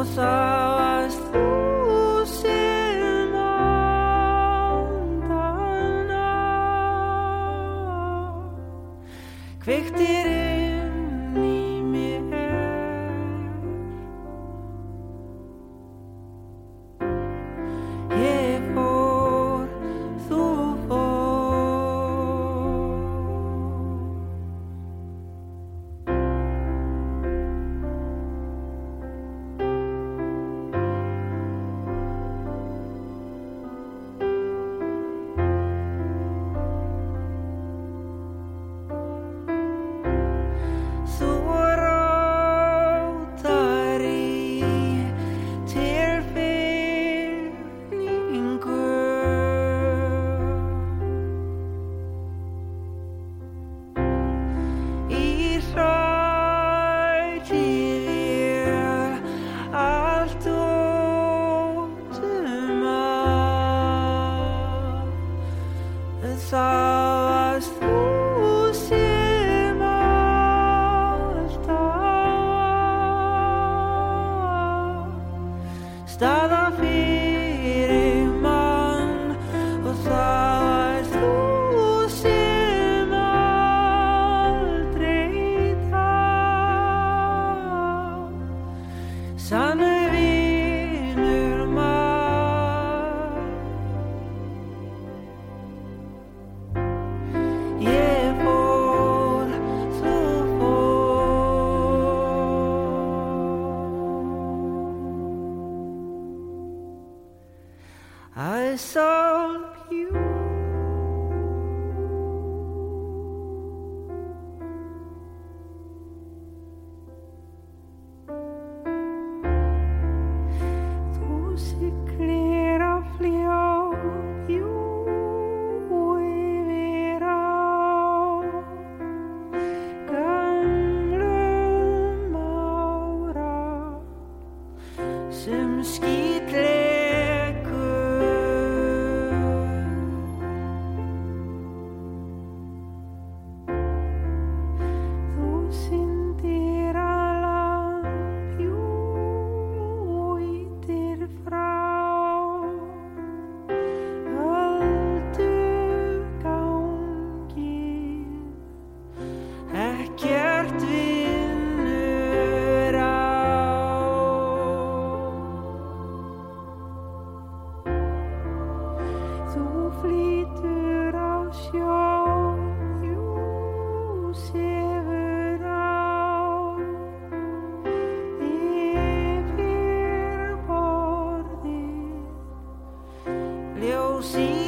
both of. It's all I was from. flýtur á sjó jú séfur á. Yfir borði ljósi